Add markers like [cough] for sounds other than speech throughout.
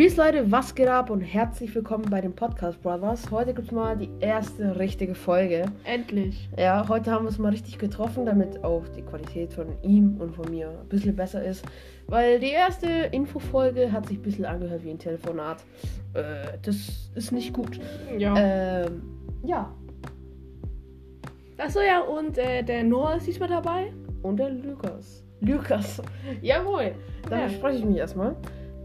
Peace Leute, was geht ab und herzlich willkommen bei den Podcast Brothers. Heute gibt es mal die erste richtige Folge. Endlich. Ja, heute haben wir es mal richtig getroffen, damit auch die Qualität von ihm und von mir ein bisschen besser ist. Weil die erste Infofolge hat sich ein bisschen angehört wie ein Telefonat. Äh, das ist nicht gut. Ja. Ähm, ja. Achso, ja, und äh, der Noah ist diesmal dabei. Und der Lukas. Lukas. [laughs] Jawohl. Dann Ja. spreche ich mich erstmal.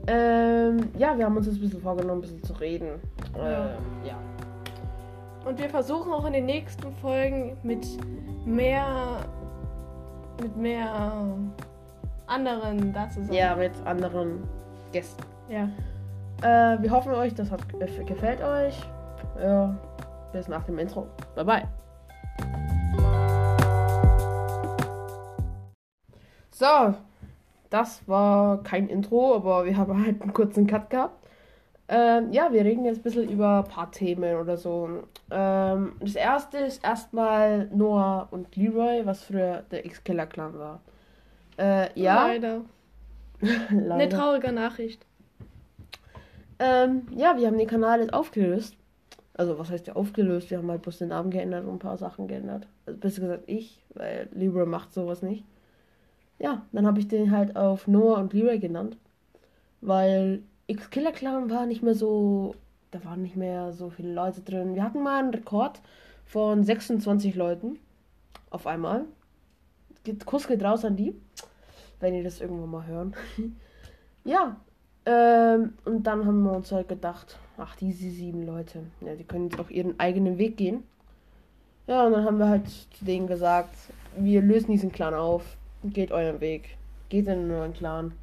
Ähm, ja, wir haben uns jetzt ein bisschen vorgenommen, ein bisschen zu reden. Ja. Ähm, ja. Und wir versuchen auch in den nächsten Folgen mit mehr. mit mehr anderen da zu sein. Ja, mit anderen Gästen. Ja. Äh, wir hoffen euch, das hat, gefällt euch. Ja, bis nach dem Intro. Bye bye. So, das war kein Intro, aber wir haben halt einen kurzen Cut gehabt. Ähm, ja, wir reden jetzt ein bisschen über ein paar Themen oder so. Ähm, das erste ist erstmal Noah und Leroy, was früher der X-Killer-Clan war. Äh, ja, Leider. [laughs] leider. Eine traurige Nachricht. Ähm, ja, wir haben den Kanal jetzt aufgelöst. Also, was heißt ja aufgelöst? Wir haben halt bloß den Namen geändert und ein paar Sachen geändert. Also, besser gesagt ich, weil Libra macht sowas nicht. Ja, dann habe ich den halt auf Noah und Leroy genannt. Weil X-Killer Clan war nicht mehr so. Da waren nicht mehr so viele Leute drin. Wir hatten mal einen Rekord von 26 Leuten. Auf einmal. Kuss geht raus an die. Wenn ihr das irgendwann mal hören. [laughs] ja, ähm, und dann haben wir uns halt gedacht, ach, diese sieben Leute, ja, die können jetzt auch ihren eigenen Weg gehen. Ja, und dann haben wir halt zu denen gesagt, wir lösen diesen Clan auf, geht euren Weg, geht in neuen Clan.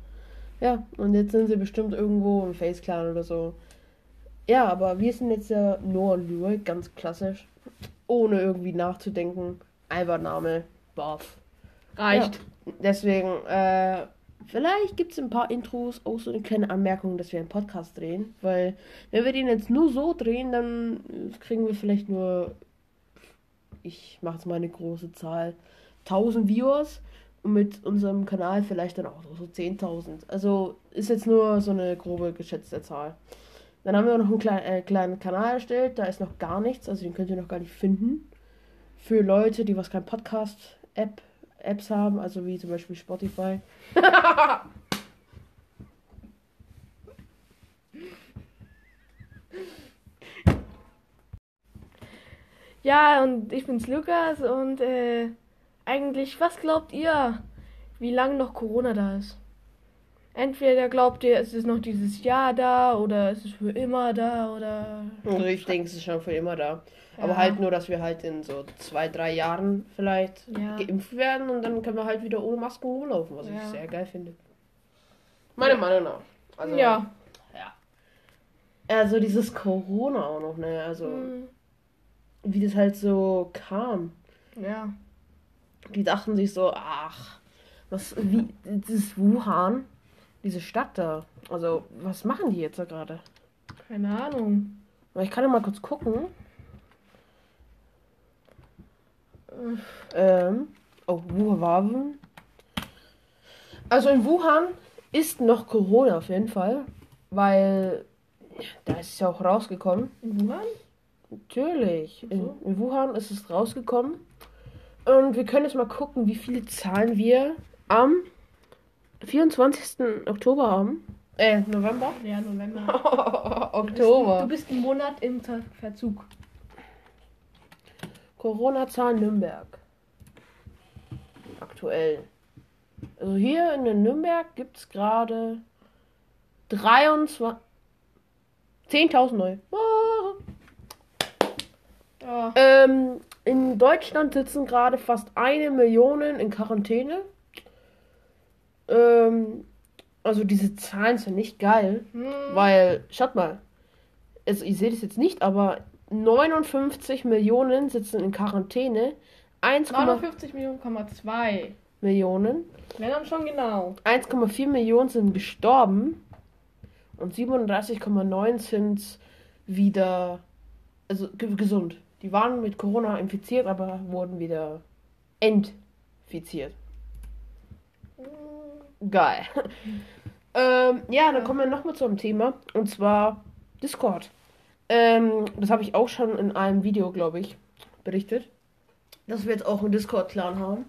Ja, und jetzt sind sie bestimmt irgendwo im Face-Clan oder so. Ja, aber wir sind jetzt ja Noah und Leroy, ganz klassisch, ohne irgendwie nachzudenken. Einfach Name, Buff. Reicht. Ja, deswegen, äh, vielleicht gibt es ein paar Intros, auch so eine kleine Anmerkung, dass wir einen Podcast drehen. Weil, wenn wir den jetzt nur so drehen, dann kriegen wir vielleicht nur, ich mache jetzt mal eine große Zahl, 1000 Viewers. Und mit unserem Kanal vielleicht dann auch so 10.000. Also ist jetzt nur so eine grobe geschätzte Zahl. Dann haben wir noch einen kleinen, äh, kleinen Kanal erstellt, da ist noch gar nichts, also den könnt ihr noch gar nicht finden. Für Leute, die was kein Podcast-App Apps haben, also wie zum Beispiel Spotify. [laughs] Ja, und ich bin's Lukas und äh, eigentlich, was glaubt ihr, wie lange noch Corona da ist? Entweder glaubt ihr, es ist noch dieses Jahr da oder es ist für immer da oder. Also ich denke, es ist schon für immer da. Ja. Aber halt nur, dass wir halt in so zwei, drei Jahren vielleicht Ja. geimpft werden und dann können wir halt wieder ohne Masken rumlaufen, was ich Ja. sehr geil finde. Meiner Meinung nach. Also, ja. Also dieses Corona auch noch, ne? Also Hm, wie das halt so kam. Ja. Die dachten sich so, ach, was, wie, dieses Wuhan, diese Stadt da. Also, was machen die jetzt da gerade? Keine Ahnung. Aber Ich kann ja mal kurz gucken. Ähm, oh, Wuhan. Also in Wuhan ist noch Corona auf jeden Fall, weil da ist es ja auch rausgekommen. In Wuhan? Natürlich. In, in Wuhan ist es rausgekommen. Und wir können jetzt mal gucken, wie viele Zahlen wir am 24. Oktober haben. Äh, November? Ja, November. [laughs] Oktober. Du bist einen Monat im Ver Verzug. Corona-Zahlen Nürnberg. Aktuell. Also hier in Nürnberg gibt es gerade 23. 10.000 neu. Ah. Ja. Ähm, in Deutschland sitzen gerade fast eine Million in Quarantäne. Ähm, also diese Zahlen sind nicht geil, Hm. weil, schaut mal, also ihr seht es jetzt nicht, aber 59 Millionen sitzen in Quarantäne. 1,4 59 Millionen, Komma zwei. Millionen. Wenn dann schon genau. 1,4 Millionen sind gestorben und 37,9 sind wieder also ge gesund. Die waren mit Corona infiziert, aber wurden wieder entfiziert. Geil. [laughs] Ähm, ja, dann kommen wir nochmal zu einem Thema. Und zwar Discord. Ähm, das habe ich auch schon in einem Video, glaube ich, berichtet. Dass wir jetzt auch einen Discord-Clan haben.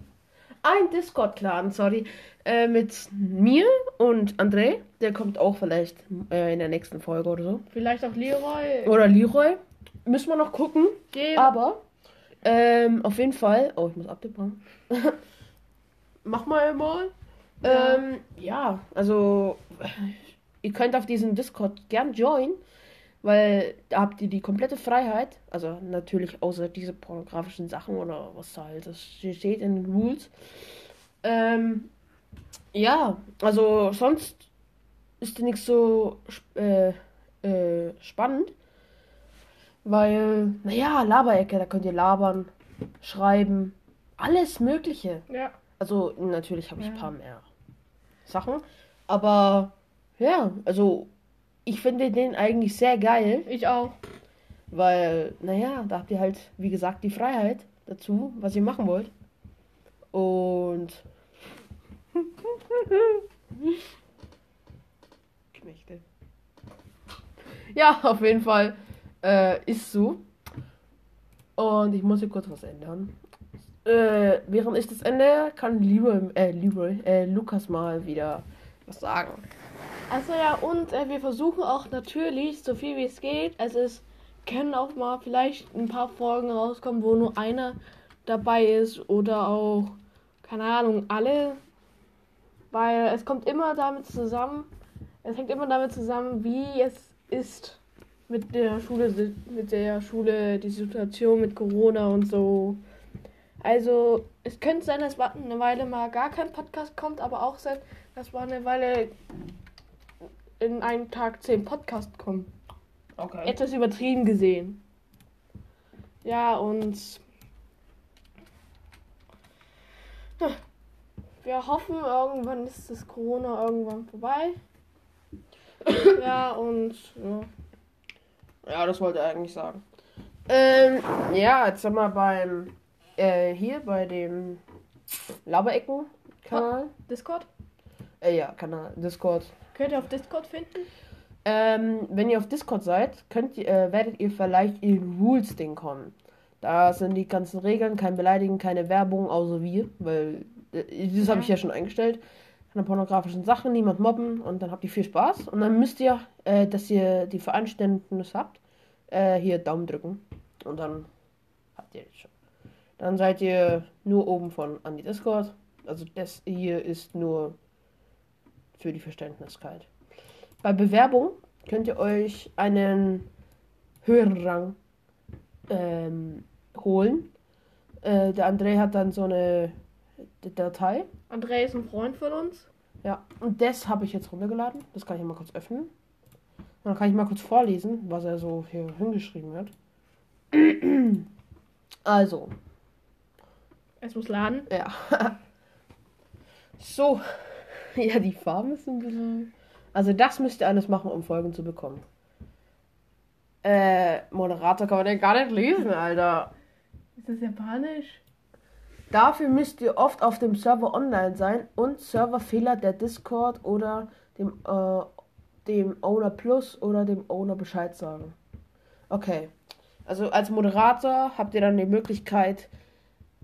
Ein Discord-Clan, sorry. Äh, mit mir und André. Der kommt auch vielleicht äh, in der nächsten Folge oder so. Vielleicht auch Leroy. Oder Leroy. Müssen wir noch gucken. Geh- Aber ähm, auf jeden Fall. Oh, ich muss abtippen. [laughs] Mach mal mal. Ja. Ähm, ja, also ihr könnt auf diesen Discord gern joinen, weil da habt ihr die komplette Freiheit. Also natürlich außer diese pornografischen Sachen oder was da halt das steht in den Rules. Ähm, ja, also sonst ist nichts so äh, äh, spannend. Weil, naja, Laberecke, da könnt ihr labern, schreiben, alles Mögliche. Ja. Also, natürlich habe ich Ja. ein paar mehr Sachen. Aber, ja, also, ich finde den eigentlich sehr geil, Ich auch. weil, naja, da habt ihr halt, wie gesagt, die Freiheit dazu, was ihr machen wollt. Und. [laughs] Knechte. Ja, auf jeden Fall äh, ist so. Und ich muss hier kurz was ändern. Äh, während ich das ändere, kann Leroy, äh, Leroy, äh, Lukas mal wieder was sagen. Also ja, und äh, wir versuchen auch natürlich, so viel wie es geht. Also es können auch mal vielleicht ein paar Folgen rauskommen, wo nur einer dabei ist oder auch, keine Ahnung, alle. Weil es kommt immer damit zusammen, es hängt immer damit zusammen, wie es ist mit der Schule, mit der Schule, die Situation mit Corona und so. Also, es könnte sein, dass eine Weile mal gar kein Podcast kommt, aber auch sein, dass mal eine Weile in einem Tag zehn Podcasts kommen. Okay. Etwas übertrieben gesehen. Ja, und wir hoffen, irgendwann ist das Corona irgendwann vorbei. [coughs] ja, und ja. Ja, das wollte er eigentlich sagen. Ähm, ja, jetzt sind wir beim, äh, hier bei dem Laberecken-Kanal. Discord? Äh, ja, Kanal, Discord. Könnt ihr auf Discord finden? Ähm, wenn ihr auf Discord seid, könnt ihr, äh, werdet ihr vielleicht in Rules-Ding kommen. Da sind die ganzen Regeln, kein Beleidigen, keine Werbung, außer wir, weil äh, das habe ich ja schon eingestellt. Keine pornografischen Sachen, niemand mobben und dann habt ihr viel Spaß. Und dann müsst ihr, äh, dass ihr die Verständnis habt, äh, hier Daumen drücken. Und dann habt ihr das schon. Dann seid ihr nur oben von an die Discord. Also das hier ist nur für die Verständlichkeit. Bei Bewerbung könnt ihr euch einen höheren Rang ähm, holen. Äh, der André hat dann so eine Datei. André ist ein Freund von uns. Ja, und das habe ich jetzt runtergeladen. Das kann ich mal kurz öffnen. Und dann kann ich mal kurz vorlesen, was er so hier hingeschrieben hat. [clears throat] Also, Es muss laden. ja. [laughs] so. [laughs] Ja, die Farben ist ein bisschen. Also, das müsst ihr alles machen, um Folgen zu bekommen. Äh, Moderator kann man den gar nicht lesen, Alter. Ist das japanisch? Dafür müsst ihr oft auf dem Server online sein und Serverfehler der Discord oder dem, äh, dem Owner Plus oder dem Owner Bescheid sagen. Okay. Also als Moderator habt ihr dann die Möglichkeit,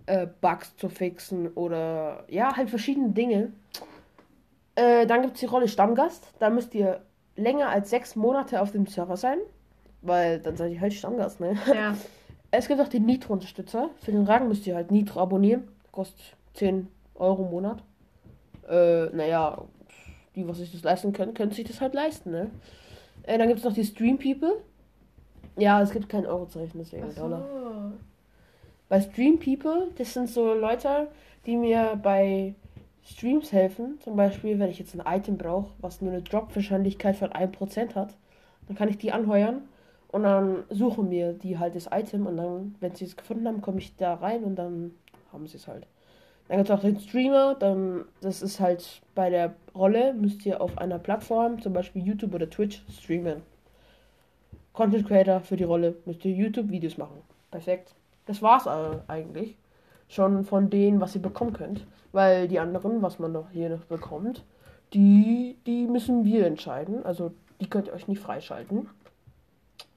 äh, Bugs zu fixen oder ja, halt verschiedene Dinge. Äh, dann gibt es die Rolle Stammgast. Da müsst ihr länger als sechs Monate auf dem Server sein. Weil dann seid ihr halt Stammgast, ne? Ja. [laughs] Es gibt auch den Nitro-Unterstützer. Für den Rang müsst ihr halt Nitro abonnieren. Kostet 10 Euro im Monat. Äh, naja, die, was sich das leisten können, können sich das halt leisten, ne? Äh, dann gibt es noch die Stream People. Ja, es gibt kein Eurozeichen, deswegen Ach Dollar. so. Bei Stream People, das sind so Leute, die mir bei Streams helfen. Zum Beispiel, wenn ich jetzt ein Item brauche, was nur eine Drop-Wahrscheinlichkeit von 1% hat, dann kann ich die anheuern und dann suchen mir die halt das Item und dann, wenn sie es gefunden haben, komme ich da rein und dann haben sie es halt. Dann gibt es auch den Streamer, dann, das ist halt bei der Rolle, müsst ihr auf einer Plattform, zum Beispiel YouTube oder Twitch, streamen. Content Creator für die Rolle, müsst ihr YouTube-Videos machen. Perfekt. Das war's äh, eigentlich. Schon von denen, was ihr bekommen könnt. Weil die anderen, was man noch hier noch bekommt, die, die müssen wir entscheiden. Also die könnt ihr euch nicht freischalten.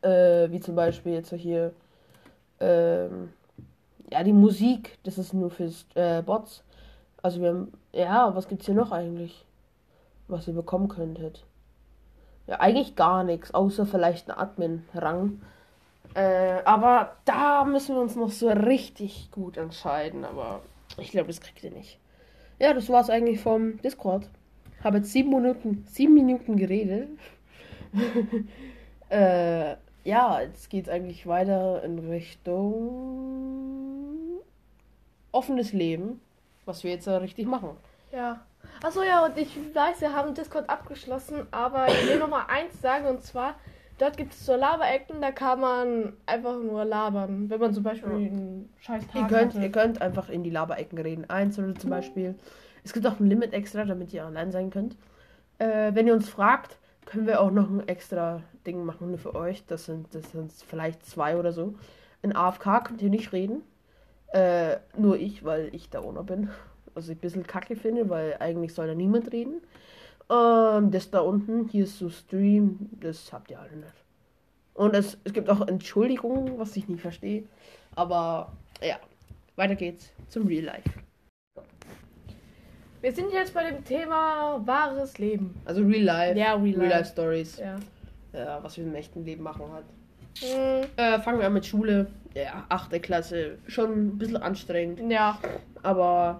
Äh, wie zum Beispiel jetzt hier, ähm, ja, die Musik, das ist nur für äh, Bots. Also wir haben, ja, was gibt's hier noch eigentlich, was ihr bekommen könntet? Ja, eigentlich gar nichts, außer vielleicht ein Admin-Rang. Äh, aber da müssen wir uns noch so richtig gut entscheiden. Aber ich glaube, das kriegt ihr nicht. Ja, das war's eigentlich vom Discord. Habe jetzt sieben Minuten, sieben Minuten geredet. [laughs] äh, ja, jetzt geht's eigentlich weiter in Richtung offenes Leben, was wir jetzt richtig machen. Ja. Achso, ja, und ich weiß, wir haben Discord abgeschlossen, aber ich will noch mal eins sagen, und zwar, dort gibt es so Laberecken, da kann man einfach nur labern, wenn man zum Beispiel Ja. einen scheiß Tag Ihr könnt, hatte. ihr könnt einfach in die Laberecken reden. Eins oder zum Beispiel. Es gibt auch ein Limit extra, damit ihr allein sein könnt. Äh, wenn ihr uns fragt, können wir auch noch ein extra Ding machen nur für euch. Das sind, das sind vielleicht zwei oder so. In AFK könnt ihr nicht reden. Äh, nur ich, weil ich da Owner bin. Was ich ein bisschen kacke finde, weil eigentlich soll da niemand reden. Ähm, das da unten, hier ist so Stream, das habt ihr alle nicht. Und es, es gibt auch Entschuldigungen, was ich nicht verstehe. Aber ja, weiter geht's zum Real Life. Wir sind jetzt bei dem Thema wahres Leben. Also Real Life. Ja, Real Real Life. Life Stories. Ja. Ja, was wir im echten Leben machen halt. Hm, Äh, fangen wir an mit Schule. Ja, achte Klasse. Schon ein bisschen anstrengend. ja. Aber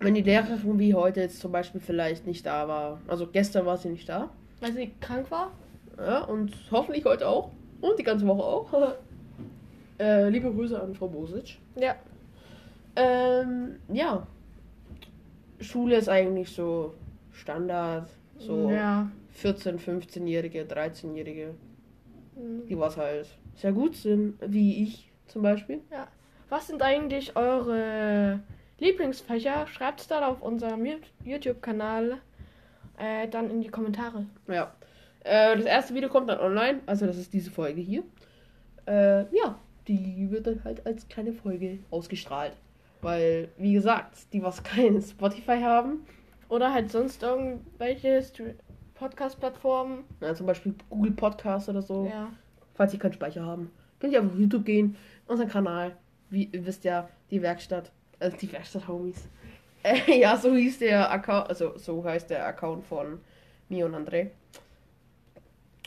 wenn die Lehrerin wie heute jetzt zum Beispiel vielleicht nicht da war. Also gestern war sie nicht da. Weil sie krank war? Ja, und hoffentlich heute auch. Und die ganze Woche auch. [laughs] äh, liebe Grüße an Frau Bosic. Ja. Ähm, ja. Schule ist eigentlich so Standard. So Ja. 14-, 15-Jährige, 13-Jährige, Hm. die was halt sehr gut sind, wie ich zum Beispiel. Was sind eigentlich eure Lieblingsfächer? Schreibt es dann auf unserem YouTube-Kanal äh, dann in die Kommentare. Ja. Äh, das erste Video kommt dann online, also das ist diese Folge hier. Äh, ja, die wird dann halt als kleine Folge ausgestrahlt. Weil, wie gesagt, die was kein [laughs] Spotify haben, Oder halt sonst irgendwelche Podcast-Plattformen. na, zum Beispiel Google Podcast oder so, Ja. falls ihr keinen Speicher haben, könnt ihr einfach auf YouTube gehen, unseren Kanal, wie ihr wisst ja, die Werkstatt, also die Werkstatt-Homies. [laughs] Äh, ja, so hieß der Account, also so heißt der Account von mir und André.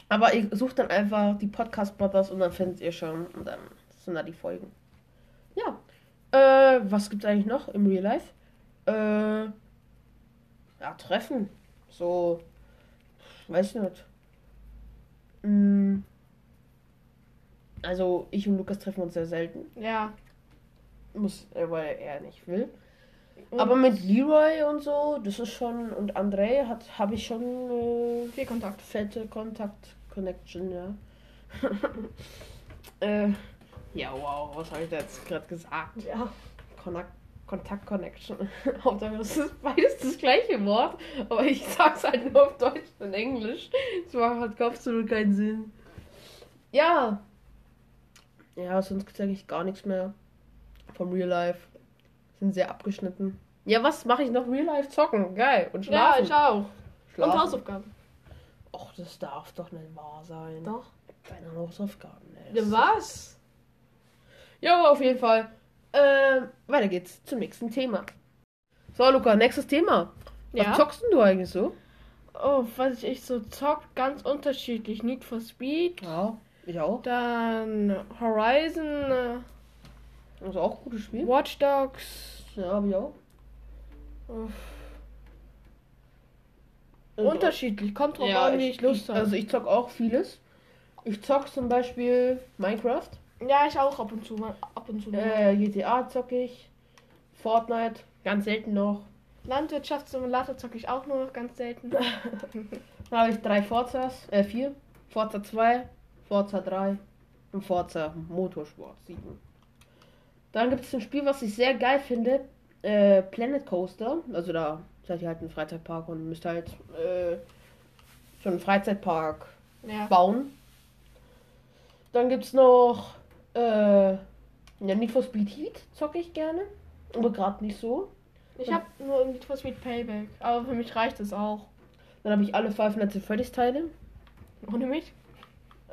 Aber ihr sucht dann einfach die Podcast Brothers und dann findet ihr schon und dann sind da die Folgen. Ja. Äh, was gibt's eigentlich noch im Real Life? Äh, ja, Treffen. So, weiß nicht. Mm, also ich und Lukas treffen uns sehr selten. Ja. Muss, äh, weil er nicht will. Und Aber mit Leroy und so, das ist schon. Und André hat habe ich schon äh, viel Kontakt. fette Kontakt Connection, ja. [laughs] äh, ja, wow, was habe ich da jetzt gerade gesagt? Ja. Kontakt, Kontakt Connection. [laughs] Hauptsache, das ist beides das gleiche Wort, aber ich sag's halt nur auf Deutsch und Englisch. Das macht halt absolut keinen Sinn. Ja. Ja, sonst gibt's eigentlich gar nichts mehr vom Real Life. Sind sehr abgeschnitten. Ja, was mache ich noch? Real Life zocken. Geil. Und Ja, schlafen. ich auch. Und Schlafen. Hausaufgaben. Och, das darf doch nicht wahr sein. Doch. Deine Hausaufgaben. ey. Ja, was? Ja, auf jeden Fall. Ähm, weiter geht's zum nächsten Thema. So, Luca, nächstes Thema. Was Ja. zockst denn du eigentlich so? Oh, was ich so zock, ganz unterschiedlich. Need for Speed, Ja, ich auch. dann Horizon, äh, Das ist auch ein gutes Spiel. Watch Dogs. Ja, hab ich auch. Uff. Also- Unterschiedlich, kommt drauf Ja, an, wie ich Lust habe. Also ich zock auch vieles. Ich zock zum Beispiel Minecraft. Ja, ich auch ab und zu mal. Ab und zu mal. Äh, GTA zock ich. Fortnite, ganz selten noch. Landwirtschaftssimulator zocke ich auch nur noch ganz selten. [laughs] Dann habe ich drei Forzas, äh vier. Forza 2, Forza 3 und Forza Motorsport 7. Dann gibt es ein Spiel, was ich sehr geil finde. Äh, Planet Coaster. Also da seid ihr halt ein Freizeitpark und müsst halt äh, so einen Freizeitpark Ja. bauen. Dann gibt es noch äh, ja, Need for Speed Heat, zocke ich gerne. Aber gerade nicht so. Ich habe nur Need for Speed Payback, aber für mich reicht es auch. Dann habe ich alle Five Nights at Freddy's Teile. Ohne mich?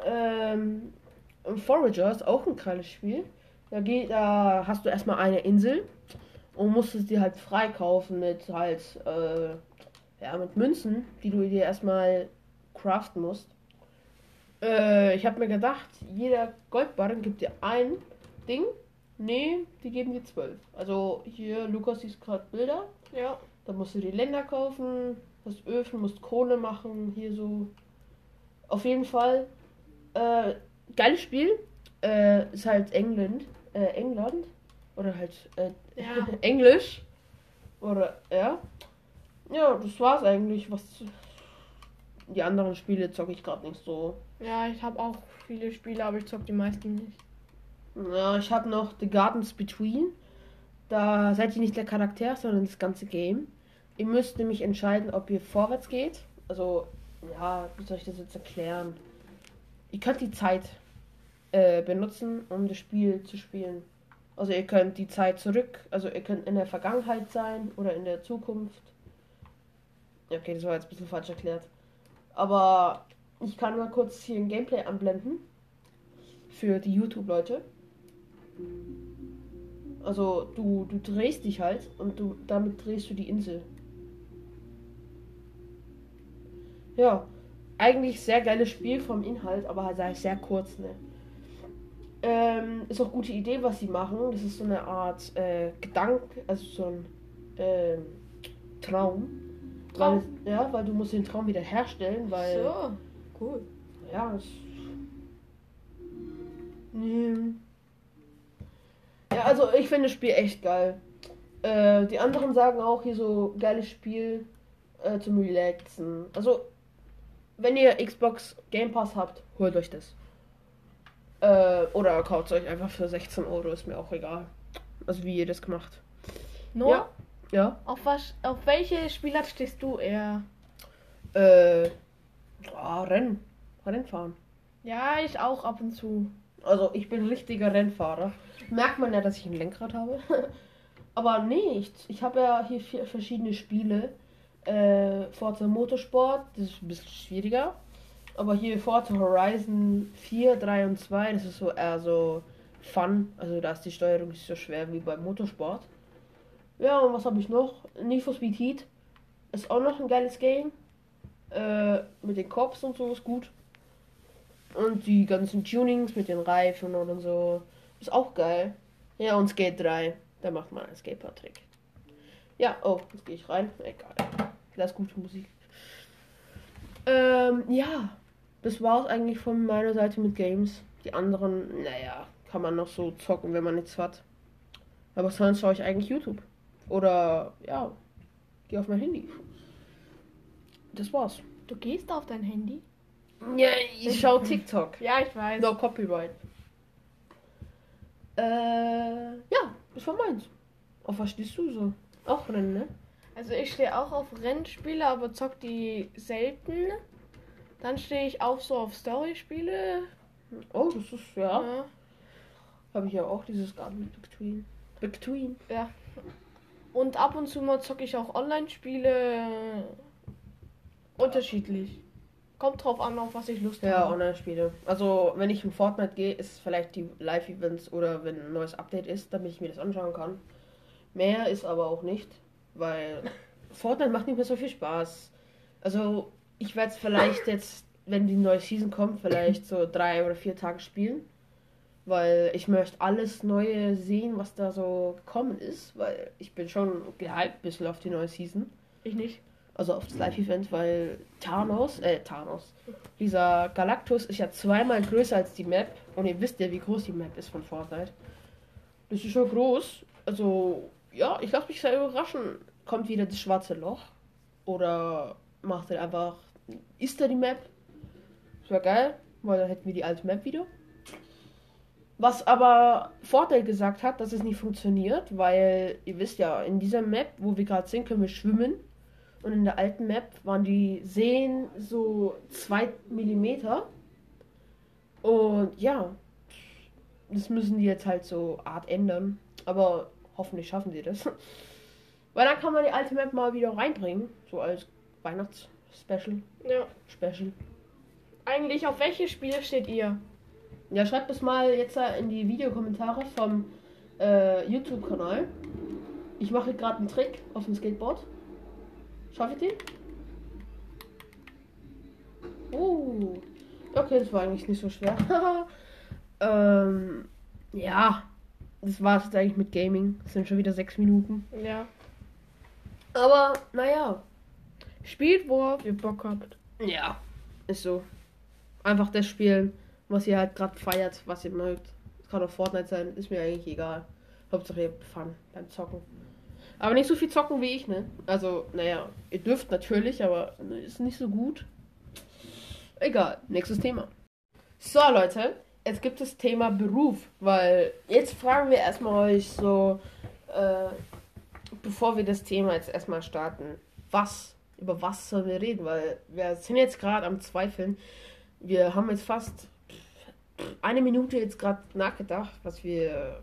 Ähm, Forager ist auch ein geiles Spiel. Da, geht, da hast du erstmal eine Insel und musst es dir halt freikaufen mit halt, äh, ja, mit Münzen, die du dir erstmal craften musst. Äh, ich habe mir gedacht, jeder Goldbarren gibt dir ein Ding. Nee, die geben dir zwölf. Also hier, Lukas siehst gerade Bilder. Ja. Da musst du die Länder kaufen, musst Öfen, musst Kohle machen, hier so. Auf jeden Fall. Äh, geiles Spiel. Äh, ist halt England. Äh, England. Oder halt äh, Ja. [laughs] Englisch. Oder, ja. Ja, das war's eigentlich. Was. Die anderen Spiele zocke ich gerade nicht so. Ja, ich habe auch viele Spiele, aber ich zock die meisten nicht. Ja, ich habe noch The Gardens Between. Da seid ihr nicht der Charakter, sondern das ganze Game. Ihr müsst nämlich entscheiden, ob ihr vorwärts geht. Also, ja, wie soll ich das jetzt erklären? Ihr könnt die Zeit äh, benutzen, um das Spiel zu spielen. Also ihr könnt die Zeit zurück, also ihr könnt in der Vergangenheit sein oder in der Zukunft. Okay, das war jetzt ein bisschen falsch erklärt. Aber ich kann mal kurz hier ein Gameplay anblenden. Für die YouTube-Leute. Also du, du drehst dich halt und du damit drehst du die Insel. Ja, eigentlich sehr geiles Spiel vom Inhalt, aber halt sehr- sehr kurz, ne? Ähm, ist auch gute Idee, was sie machen. Das ist so eine Art äh, Gedanke, also so ein ähm, Traum. Traum? Weil, ja, weil du musst den Traum wieder herstellen, weil So, cool. ja, es. Nee. Ja, also ich finde das Spiel echt geil. Äh, die anderen sagen auch hier so geiles Spiel äh, zum Relaxen. Also, wenn ihr Xbox Game Pass habt, holt euch das. Äh, oder kauft euch einfach für 16 Euro, ist mir auch egal. Also wie ihr das gemacht. No, Ja. Ja. auf, was, auf welche Spielart stehst du eher? Äh, ah, Rennen. Rennfahren. Ja, ich auch ab und zu. Also ich bin richtiger Rennfahrer. Merkt man ja, dass ich ein Lenkrad habe. [laughs] Aber nee, ich, ich habe ja hier vier verschiedene Spiele. Äh, Forza Motorsport, das ist ein bisschen schwieriger. Aber hier Forza Horizon 4, 3 und 2, das ist so eher so Fun. Also da ist die Steuerung nicht so schwer wie beim Motorsport. Ja, und was habe ich noch? Need for Speed Heat. Ist auch noch ein geiles Game. Äh, mit den Cops und so ist gut. Und die ganzen Tunings mit den Reifen und so. Ist auch geil. Ja, und Skate 3. Da macht man einen Skateboard-Trick. Ja, oh, jetzt gehe ich rein. Egal. Das ist gute Musik. Ähm, ja. Das war's eigentlich von meiner Seite mit Games. Die anderen, naja, kann man noch so zocken, wenn man nichts hat. Aber sonst schaue ich eigentlich YouTube. Oder, ja, geh auf mein Handy. Das war's. Du gehst auf dein Handy? Ja, ich schaue TikTok. Ja, ich weiß. No copyright. Äh, ja, das war meins. Auf was stehst du so? Auch Rennen, ne? Also ich stehe auch auf Rennspiele, aber zock die selten. Dann stehe ich auch so auf Storyspiele. Oh, das ist, ja. Ja. Habe ich ja auch dieses Garden Between. Between. ja. Und ab und zu mal zocke ich auch Online-Spiele. Unterschiedlich. Kommt drauf an, auf was ich Lust Ja, habe. Online-Spiele. Also, wenn ich in Fortnite gehe, ist es vielleicht die Live-Events oder wenn ein neues Update ist, damit ich mir das anschauen kann. Mehr ist aber auch nicht, weil [laughs] Fortnite macht nicht mehr so viel Spaß. Also, ich werde es vielleicht [laughs] jetzt, wenn die neue Season kommt, vielleicht so drei oder vier Tage spielen. Weil ich möchte alles Neue sehen, was da so gekommen ist, weil ich bin schon gehypt ein bisschen auf die neue Season. Ich nicht. Also auf das Live-Event, weil Thanos, äh, Thanos, dieser Galactus ist ja zweimal größer als die Map. Und ihr wisst ja, wie groß die Map ist von Fortnite. Das ist schon groß. Also, ja, ich lasse mich sehr überraschen. Kommt wieder das schwarze Loch? Oder macht er einfach, ist da die Map? Das wäre geil, weil dann hätten wir die alte Map wieder. Was aber Vorteil gesagt hat, dass es nicht funktioniert, weil ihr wisst ja, in dieser Map, wo wir gerade sind, können wir schwimmen. Und in der alten Map waren die Seen so 2 Millimeter. Und ja, das müssen die jetzt halt so Art ändern. Aber hoffentlich schaffen sie das. [laughs] Weil dann kann man die alte Map mal wieder reinbringen. So als Weihnachts Special. Ja. Special. Eigentlich, auf welche Spiele steht ihr? Ja, schreibt das mal jetzt in die Videokommentare vom äh, YouTube-Kanal. Ich mache gerade einen Trick auf dem Skateboard. Schaffe ich den? Oh. Okay, das war eigentlich nicht so schwer. [laughs] ähm, ja. Das war es jetzt eigentlich mit Gaming. Das sind schon wieder sechs Minuten. Ja. Aber, naja. Spielt, worauf ihr Bock habt. Ja. Ist so. Einfach das spielen, was ihr halt gerade feiert, was ihr mögt. Es kann auch Fortnite sein, ist mir eigentlich egal. Hauptsache ihr habt Fun beim Zocken. Aber nicht so viel zocken wie ich, ne? Also, naja, ihr dürft natürlich, aber ist nicht so gut. Egal, nächstes Thema. So, Leute, jetzt gibt es Thema Beruf, weil jetzt fragen wir erstmal euch so, äh, bevor wir das Thema jetzt erstmal starten, was, über was sollen wir reden, weil wir sind jetzt gerade am Zweifeln. Wir haben jetzt fast eine Minute jetzt gerade nachgedacht, was wir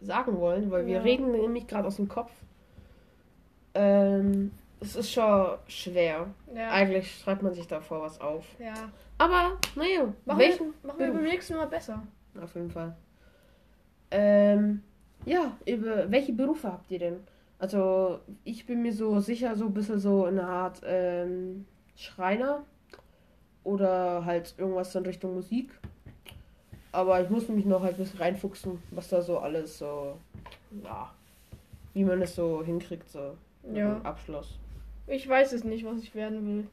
sagen wollen, weil wir Ja. reden nämlich gerade aus dem Kopf. Ähm, es ist schon schwer. Ja. Eigentlich schreibt man sich davor was auf. ja. Aber, naja, Machen, welchen wir, machen wir beim nächsten Mal besser. Auf jeden Fall. Ähm, ja, über welche Berufe habt ihr denn? Also, ich bin mir so sicher, so ein bisschen so eine Art ähm, Schreiner oder halt irgendwas in Richtung Musik. Aber ich muss mich noch halt ein bisschen reinfuchsen, was da so alles so, ja, wie man es so hinkriegt, so Ja. im Abschluss. Ich weiß es nicht, was ich werden will.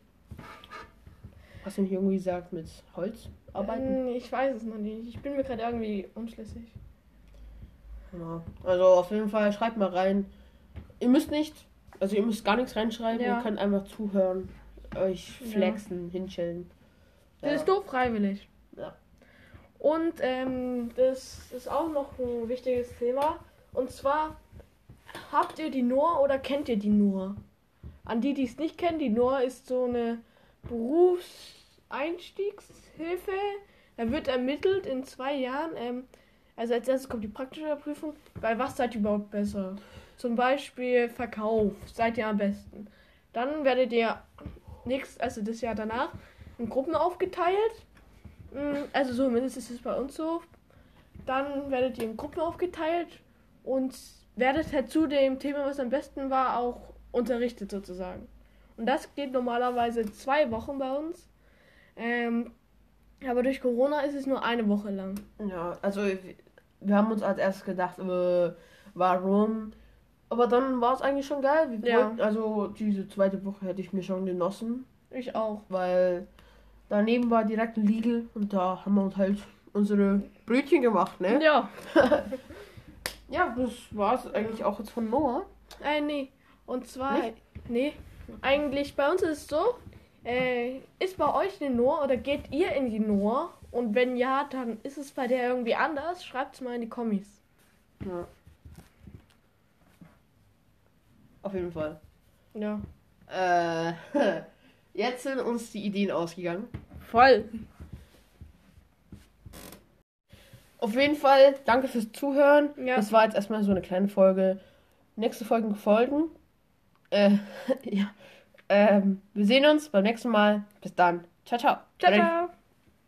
Hast du nicht irgendwie gesagt mit Holz arbeiten? Ähm, Ich weiß es noch nicht. Ich bin mir gerade irgendwie unschlüssig. Ja. Also auf jeden Fall schreibt mal rein. Ihr müsst nicht, also ihr müsst gar nichts reinschreiben, Ja. ihr könnt einfach zuhören, euch Ja. flexen, hinchillen. Das Ja. ist doch freiwillig. Ja. Und ähm, das ist auch noch ein wichtiges Thema. Und zwar, habt ihr die Noah oder kennt ihr die Noah? An die, die es nicht kennen, die Noah ist so eine Berufseinstiegshilfe. Da wird ermittelt in zwei Jahren. Ähm, also als erstes kommt die praktische Prüfung. Bei was seid ihr überhaupt besser? Zum Beispiel Verkauf seid ihr am besten. Dann werdet ihr nächstes, also das Jahr danach, in Gruppen aufgeteilt. Mm, Also so mindestens ist es bei uns so. Dann werdet ihr in Gruppen aufgeteilt und werdet halt zu dem Thema, was am besten war, auch unterrichtet sozusagen. Und das geht normalerweise zwei Wochen bei uns. Ähm, aber durch Corona ist es nur eine Woche lang. Ja, also wir haben uns als erstes gedacht, äh, warum? Aber dann war es eigentlich schon geil. Wir Ja. also diese zweite Woche hätte ich mir schon genossen, Ich auch. weil daneben war direkt ein Lidl und da haben wir uns halt unsere Brötchen gemacht, ne? Ja. [laughs] Ja, das war es eigentlich auch jetzt von Noah. Äh, nee. Und zwar, Nicht? nee. Eigentlich bei uns ist es so, äh, ist bei euch eine Noah oder geht ihr in die Noah? Und wenn ja, dann ist es bei der irgendwie anders. Schreibt es mal in die Kommis. Ja. Auf jeden Fall. Ja. Äh, [laughs] jetzt sind uns die Ideen ausgegangen. Voll. Auf jeden Fall, danke fürs Zuhören. Ja. Das war jetzt erstmal so eine kleine Folge. Nächste Folgen folgen. Äh, [laughs] ja. Ähm, wir sehen uns beim nächsten Mal. Bis dann. Ciao, ciao. Ciao, ciao.